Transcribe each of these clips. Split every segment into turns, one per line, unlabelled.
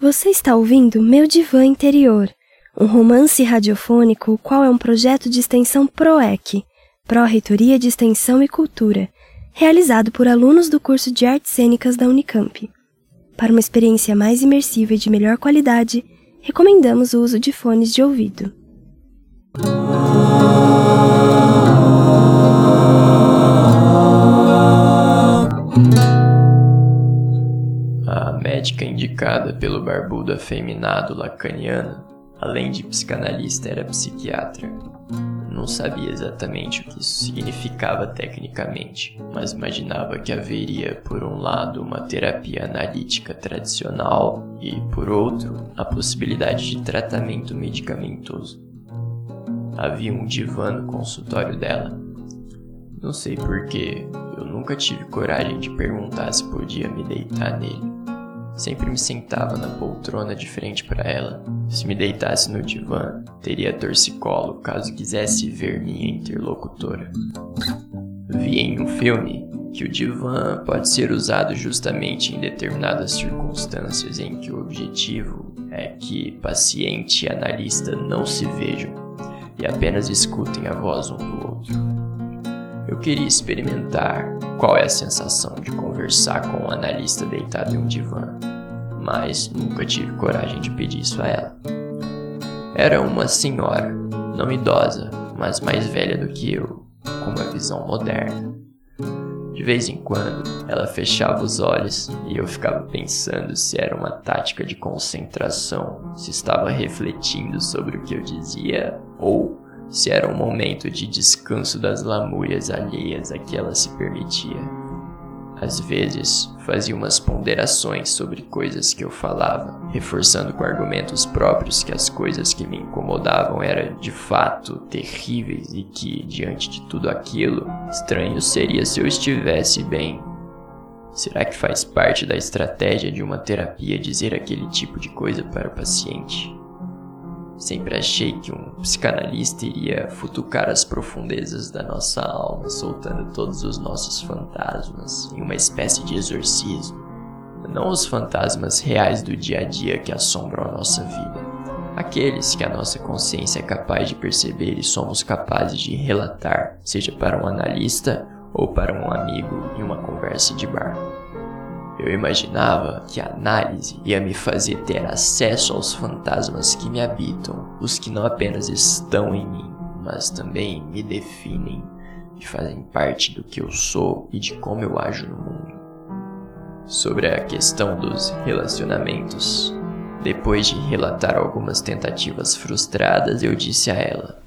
Você está ouvindo Meu Divã Interior, um romance radiofônico, o qual é um projeto de extensão PROEC, Pró-Reitoria de Extensão e Cultura, realizado por alunos do curso de Artes Cênicas da Unicamp. Para uma experiência mais imersiva e de melhor qualidade, recomendamos o uso de fones de ouvido.
Médica indicada pelo barbudo afeminado lacaniano, além de psicanalista, era psiquiatra. Não sabia exatamente o que isso significava tecnicamente, mas imaginava que haveria, por um lado, uma terapia analítica tradicional e, por outro, a possibilidade de tratamento medicamentoso. Havia um divã no consultório dela. Não sei porquê, eu nunca tive coragem de perguntar se podia me deitar nele. Sempre me sentava na poltrona de frente para ela. Se me deitasse no divã, teria torcicolo caso quisesse ver minha interlocutora. Vi em um filme que o divã pode ser usado justamente em determinadas circunstâncias em que o objetivo é que paciente e analista não se vejam e apenas escutem a voz um do outro. Eu queria experimentar qual é a sensação de conversar com um analista deitado em um divã, mas nunca tive coragem de pedir isso a ela. Era uma senhora, não idosa, mas mais velha do que eu, com uma visão moderna. De vez em quando, ela fechava os olhos e eu ficava pensando se era uma tática de concentração, se estava refletindo sobre o que eu dizia ou se era um momento de descanso das lamúrias alheias a que ela se permitia. Às vezes, fazia umas ponderações sobre coisas que eu falava, reforçando com argumentos próprios que as coisas que me incomodavam eram de fato terríveis e que, diante de tudo aquilo, estranho seria se eu estivesse bem. Será que faz parte da estratégia de uma terapia dizer aquele tipo de coisa para o paciente? Sempre achei que um psicanalista iria futucar as profundezas da nossa alma, soltando todos os nossos fantasmas em uma espécie de exorcismo. Não os fantasmas reais do dia a dia que assombram a nossa vida, aqueles que a nossa consciência é capaz de perceber e somos capazes de relatar, seja para um analista ou para um amigo em uma conversa de bar. Eu imaginava que a análise ia me fazer ter acesso aos fantasmas que me habitam, os que não apenas estão em mim, mas também me definem e fazem parte do que eu sou e de como eu ajo no mundo. Sobre a questão dos relacionamentos, depois de relatar algumas tentativas frustradas, eu disse a ela: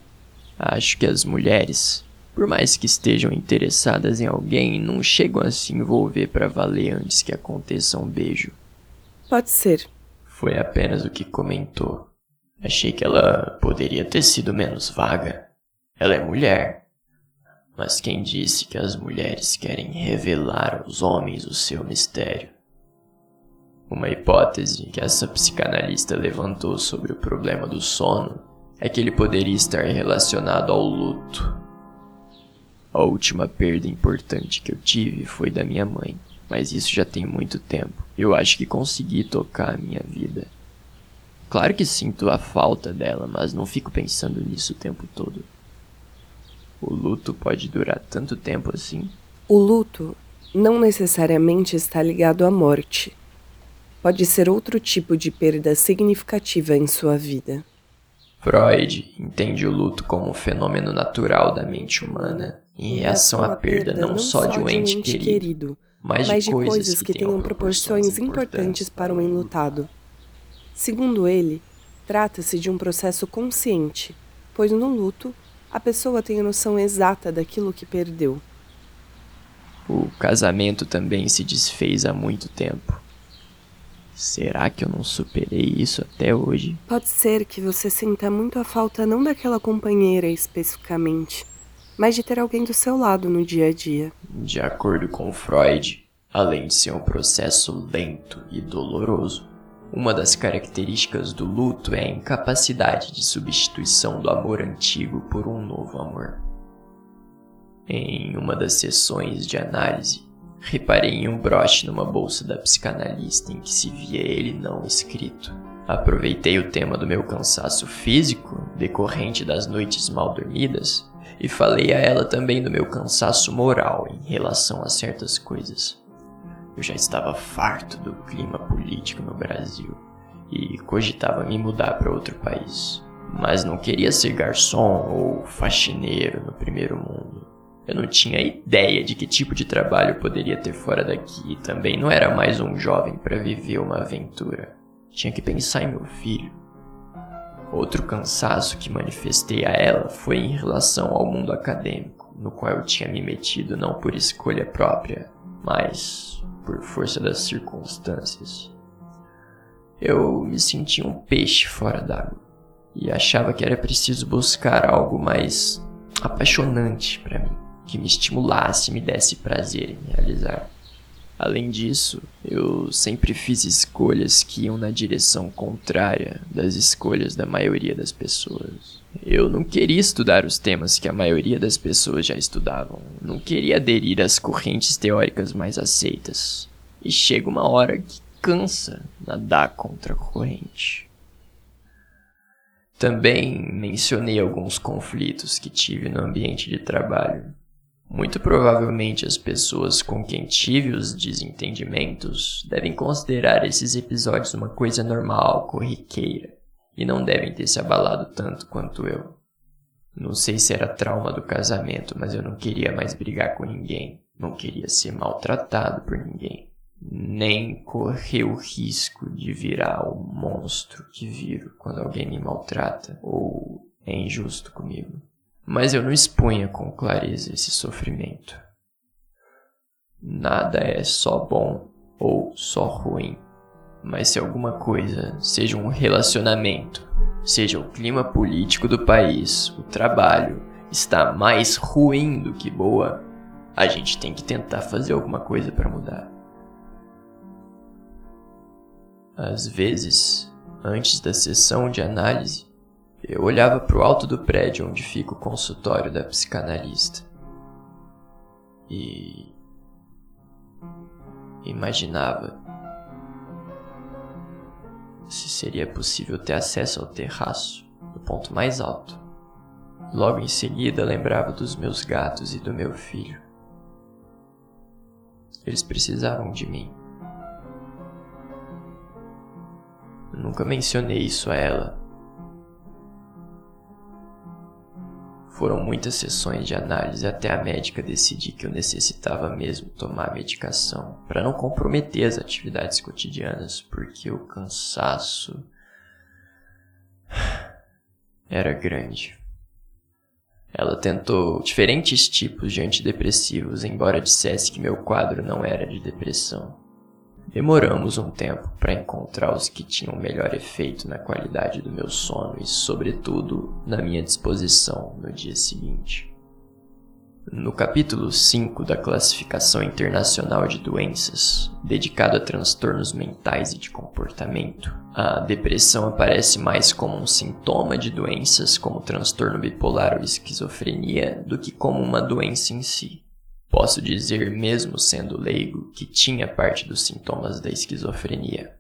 Acho que as mulheres por mais que estejam interessadas em alguém, não chegam a se envolver para valer antes que aconteça um beijo.
Pode ser.
Foi apenas o que comentou. Achei que ela poderia ter sido menos vaga. Ela é mulher. Mas quem disse que as mulheres querem revelar aos homens o seu mistério? Uma hipótese que essa psicanalista levantou sobre o problema do sono é que ele poderia estar relacionado ao luto a última perda importante que eu tive foi da minha mãe, mas isso já tem muito tempo. Eu acho que consegui tocar a minha vida. Claro que sinto a falta dela, mas não fico pensando nisso o tempo todo. O luto pode durar tanto tempo assim?
O luto não necessariamente está ligado à morte. Pode ser outro tipo de perda significativa em sua vida.
Freud entende o luto como um fenômeno natural da mente humana em reação à perda não só de um ente querido, mas de coisas que tenham proporções importantes para o enlutado.
Segundo ele, trata-se de um processo consciente, pois no luto a pessoa tem a noção exata daquilo que perdeu.
O casamento também se desfez há muito tempo. Será que eu não superei isso até hoje?
Pode ser que você sinta muito a falta não daquela companheira especificamente, mas de ter alguém do seu lado no dia a dia.
De acordo com Freud, além de ser um processo lento e doloroso, uma das características do luto é a incapacidade de substituição do amor antigo por um novo amor. Em uma das sessões de análise, reparei em um broche numa bolsa da psicanalista em que se via ele não escrito. Aproveitei o tema do meu cansaço físico, decorrente das noites mal dormidas, e falei a ela também do meu cansaço moral em relação a certas coisas. Eu já estava farto do clima político no Brasil e cogitava me mudar para outro país. Mas não queria ser garçom ou faxineiro no primeiro mundo. Eu não tinha ideia de que tipo de trabalho poderia ter fora daqui e também não era mais um jovem para viver uma aventura. Tinha que pensar em meu filho. Outro cansaço que manifestei a ela foi em relação ao mundo acadêmico, no qual eu tinha me metido não por escolha própria, mas por força das circunstâncias. Eu me sentia um peixe fora d'água e achava que era preciso buscar algo mais apaixonante para mim, que me estimulasse me desse prazer em realizar. Além disso, eu sempre fiz escolhas que iam na direção contrária das escolhas da maioria das pessoas. Eu não queria estudar os temas que a maioria das pessoas já estudavam. Não queria aderir às correntes teóricas mais aceitas. E chega uma hora que cansa nadar contra a corrente. Também mencionei alguns conflitos que tive no ambiente de trabalho. Muito provavelmente as pessoas com quem tive os desentendimentos devem considerar esses episódios uma coisa normal, corriqueira, e não devem ter se abalado tanto quanto eu. Não sei se era trauma do casamento, mas eu não queria mais brigar com ninguém, não queria ser maltratado por ninguém, nem correr o risco de virar o monstro que viro quando alguém me maltrata ou é injusto comigo mas eu não expunha com clareza esse sofrimento. Nada é só bom ou só ruim, mas se alguma coisa, seja um relacionamento, seja o clima político do país, o trabalho, está mais ruim do que boa, a gente tem que tentar fazer alguma coisa para mudar. Às vezes, antes da sessão de análise, eu olhava para o alto do prédio onde fica o consultório da psicanalista. E. imaginava se seria possível ter acesso ao terraço, no ponto mais alto. Logo em seguida, lembrava dos meus gatos e do meu filho. Eles precisavam de mim. Nunca mencionei isso a ela, Foram muitas sessões de análise até a médica decidir que eu necessitava mesmo tomar medicação para não comprometer as atividades cotidianas, porque o cansaço era grande. Ela tentou diferentes tipos de antidepressivos, embora dissesse que meu quadro não era de depressão. Demoramos um tempo para encontrar os que tinham melhor efeito na qualidade do meu sono e, sobretudo, na minha disposição no dia seguinte. No capítulo 5 da Classificação Internacional de Doenças, dedicado a transtornos mentais e de comportamento, a depressão aparece mais como um sintoma de doenças como transtorno bipolar ou esquizofrenia do que como uma doença em si. Posso dizer, mesmo sendo leigo, que tinha parte dos sintomas da esquizofrenia: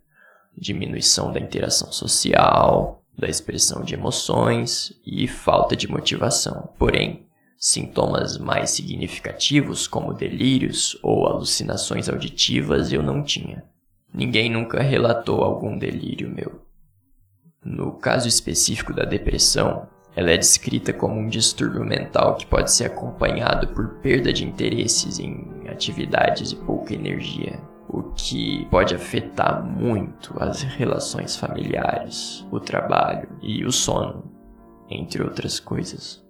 diminuição da interação social, da expressão de emoções e falta de motivação. Porém, sintomas mais significativos, como delírios ou alucinações auditivas, eu não tinha. Ninguém nunca relatou algum delírio meu. No caso específico da depressão, ela é descrita como um distúrbio mental que pode ser acompanhado por perda de interesses em atividades e pouca energia, o que pode afetar muito as relações familiares, o trabalho e o sono, entre outras coisas.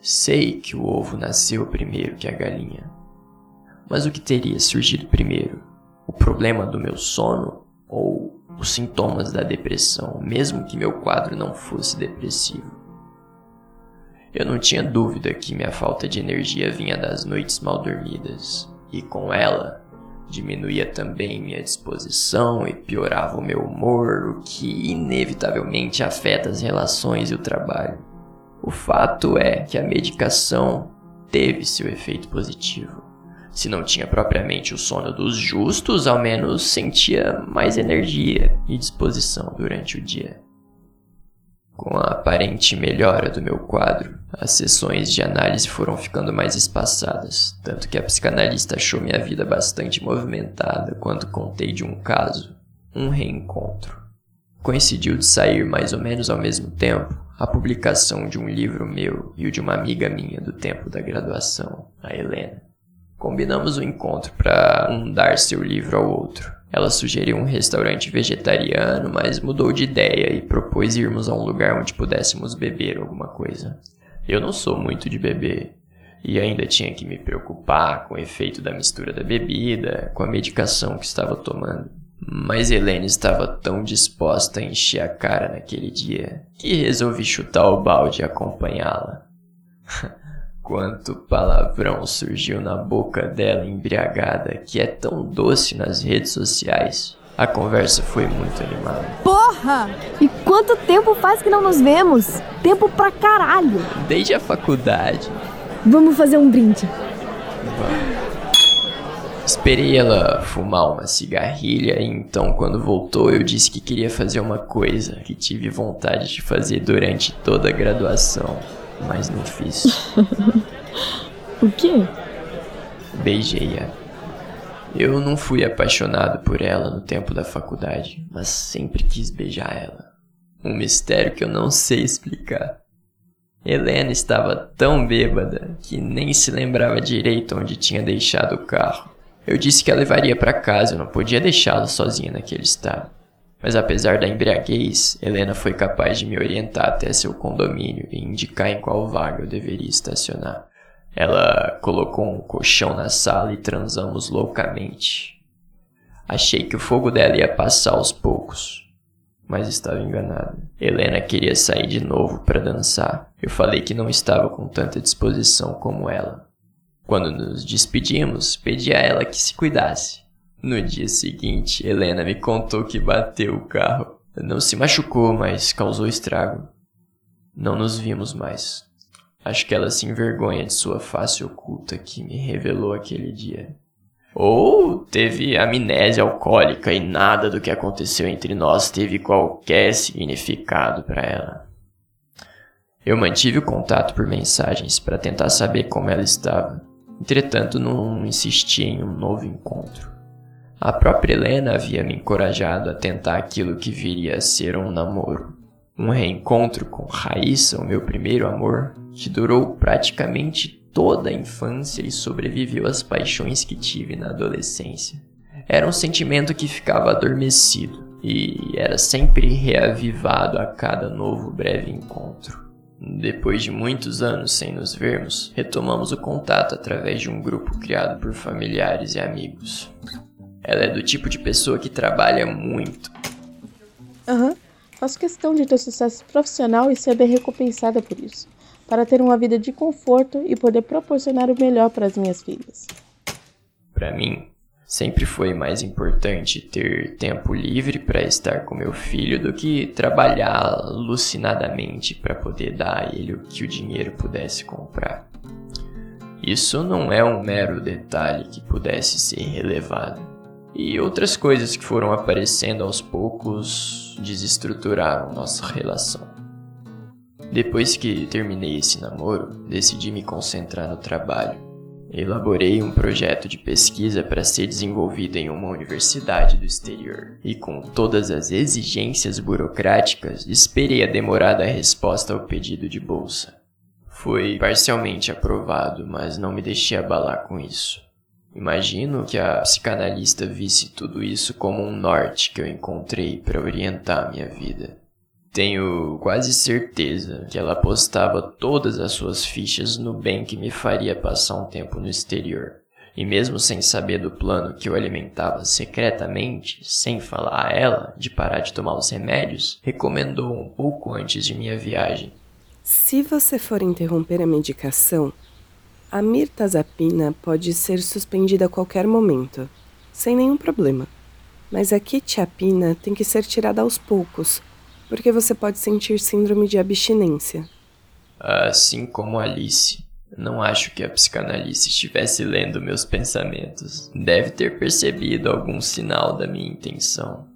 Sei que o ovo nasceu primeiro que a galinha, mas o que teria surgido primeiro? O problema do meu sono ou os sintomas da depressão, mesmo que meu quadro não fosse depressivo. Eu não tinha dúvida que minha falta de energia vinha das noites mal dormidas, e com ela diminuía também minha disposição e piorava o meu humor, o que inevitavelmente afeta as relações e o trabalho. O fato é que a medicação teve seu efeito positivo. Se não tinha propriamente o sono dos justos, ao menos sentia mais energia e disposição durante o dia. Com a aparente melhora do meu quadro, as sessões de análise foram ficando mais espaçadas, tanto que a psicanalista achou minha vida bastante movimentada quando contei de um caso, um reencontro. Coincidiu de sair mais ou menos ao mesmo tempo a publicação de um livro meu e o de uma amiga minha do tempo da graduação, a Helena. Combinamos o encontro para um dar seu livro ao outro. Ela sugeriu um restaurante vegetariano, mas mudou de ideia e propôs irmos a um lugar onde pudéssemos beber alguma coisa. Eu não sou muito de beber, e ainda tinha que me preocupar com o efeito da mistura da bebida, com a medicação que estava tomando. Mas Helene estava tão disposta a encher a cara naquele dia que resolvi chutar o balde e acompanhá-la. Quanto palavrão surgiu na boca dela embriagada, que é tão doce nas redes sociais. A conversa foi muito animada.
Porra! E quanto tempo faz que não nos vemos? Tempo pra caralho!
Desde a faculdade.
Vamos fazer um brinde.
Esperei ela fumar uma cigarrilha e então, quando voltou, eu disse que queria fazer uma coisa que tive vontade de fazer durante toda a graduação mas não fiz.
o quê?
Beijei-a. Eu não fui apaixonado por ela no tempo da faculdade, mas sempre quis beijar ela. Um mistério que eu não sei explicar. Helena estava tão bêbada que nem se lembrava direito onde tinha deixado o carro. Eu disse que a levaria para casa, eu não podia deixá-la sozinha naquele estado. Mas apesar da embriaguez, Helena foi capaz de me orientar até seu condomínio e indicar em qual vaga eu deveria estacionar. Ela colocou um colchão na sala e transamos loucamente. Achei que o fogo dela ia passar aos poucos, mas estava enganado. Helena queria sair de novo para dançar. Eu falei que não estava com tanta disposição como ela. Quando nos despedimos, pedi a ela que se cuidasse. No dia seguinte, Helena me contou que bateu o carro. Não se machucou, mas causou estrago. Não nos vimos mais. Acho que ela se envergonha de sua face oculta que me revelou aquele dia. Ou teve amnésia alcoólica e nada do que aconteceu entre nós teve qualquer significado para ela. Eu mantive o contato por mensagens para tentar saber como ela estava. Entretanto, não insisti em um novo encontro. A própria Helena havia me encorajado a tentar aquilo que viria a ser um namoro. Um reencontro com Raíssa, o meu primeiro amor, que durou praticamente toda a infância e sobreviveu às paixões que tive na adolescência. Era um sentimento que ficava adormecido e era sempre reavivado a cada novo breve encontro. Depois de muitos anos sem nos vermos, retomamos o contato através de um grupo criado por familiares e amigos. Ela é do tipo de pessoa que trabalha muito.
Aham. Uhum. Faço questão de ter sucesso profissional e ser bem recompensada por isso, para ter uma vida de conforto e poder proporcionar o melhor para as minhas filhas.
Para mim, sempre foi mais importante ter tempo livre para estar com meu filho do que trabalhar alucinadamente para poder dar a ele o que o dinheiro pudesse comprar. Isso não é um mero detalhe que pudesse ser relevado e outras coisas que foram aparecendo aos poucos desestruturaram nossa relação. Depois que terminei esse namoro, decidi me concentrar no trabalho. Elaborei um projeto de pesquisa para ser desenvolvido em uma universidade do exterior, e com todas as exigências burocráticas, esperei a demorada resposta ao pedido de bolsa. Foi parcialmente aprovado, mas não me deixei abalar com isso. Imagino que a psicanalista visse tudo isso como um norte que eu encontrei para orientar minha vida. Tenho quase certeza que ela apostava todas as suas fichas no bem que me faria passar um tempo no exterior. E mesmo sem saber do plano que eu alimentava secretamente, sem falar a ela de parar de tomar os remédios, recomendou um pouco antes de minha viagem.
Se você for interromper a medicação, a mirtazapina pode ser suspendida a qualquer momento, sem nenhum problema. Mas a quetiapina tem que ser tirada aos poucos, porque você pode sentir síndrome de abstinência.
Assim como Alice, Não acho que a psicanalista estivesse lendo meus pensamentos. Deve ter percebido algum sinal da minha intenção.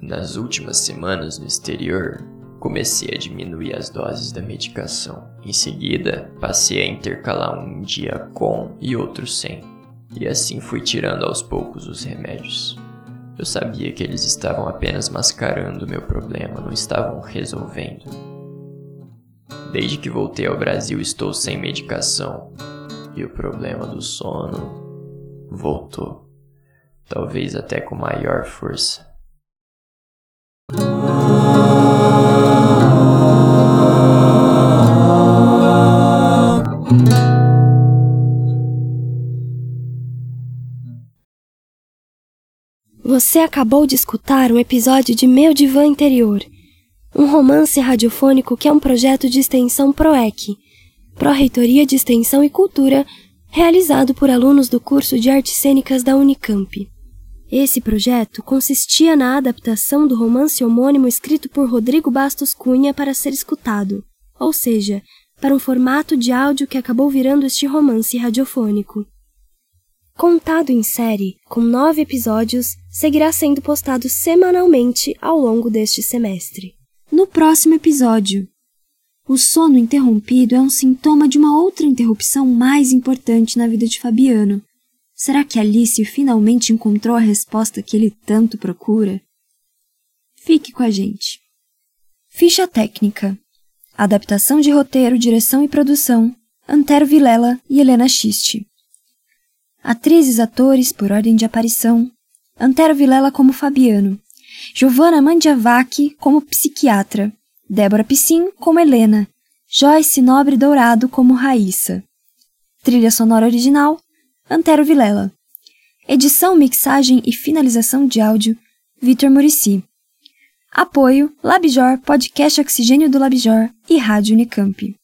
Nas últimas semanas no exterior, comecei a diminuir as doses da medicação. Em seguida, passei a intercalar um dia com e outro sem. E assim fui tirando aos poucos os remédios. Eu sabia que eles estavam apenas mascarando meu problema, não estavam resolvendo. Desde que voltei ao Brasil, estou sem medicação e o problema do sono voltou, talvez até com maior força.
Acabou de escutar um episódio de Meu Divã Interior, um romance radiofônico que é um projeto de extensão PROEC, Pró-Reitoria de Extensão e Cultura, realizado por alunos do curso de Artes Cênicas da Unicamp. Esse projeto consistia na adaptação do romance homônimo escrito por Rodrigo Bastos Cunha para ser escutado, ou seja, para um formato de áudio que acabou virando este romance radiofônico. Contado em série, com nove episódios, seguirá sendo postado semanalmente ao longo deste semestre.
No próximo episódio, o sono interrompido é um sintoma de uma outra interrupção mais importante na vida de Fabiano. Será que Alice finalmente encontrou a resposta que ele tanto procura? Fique com a gente. Ficha técnica: Adaptação de roteiro, direção e produção: Antero Vilela e Helena Schiste. Atrizes atores por ordem de aparição. Antero Vilela como Fabiano. Giovanna Mandiavac como psiquiatra. Débora Piscin como Helena. Joyce Nobre Dourado como Raíssa. Trilha sonora original, Antero Vilela. Edição, mixagem e finalização de áudio, Vitor Murici. Apoio, Labjor, Podcast Oxigênio do Labjor e Rádio Unicamp.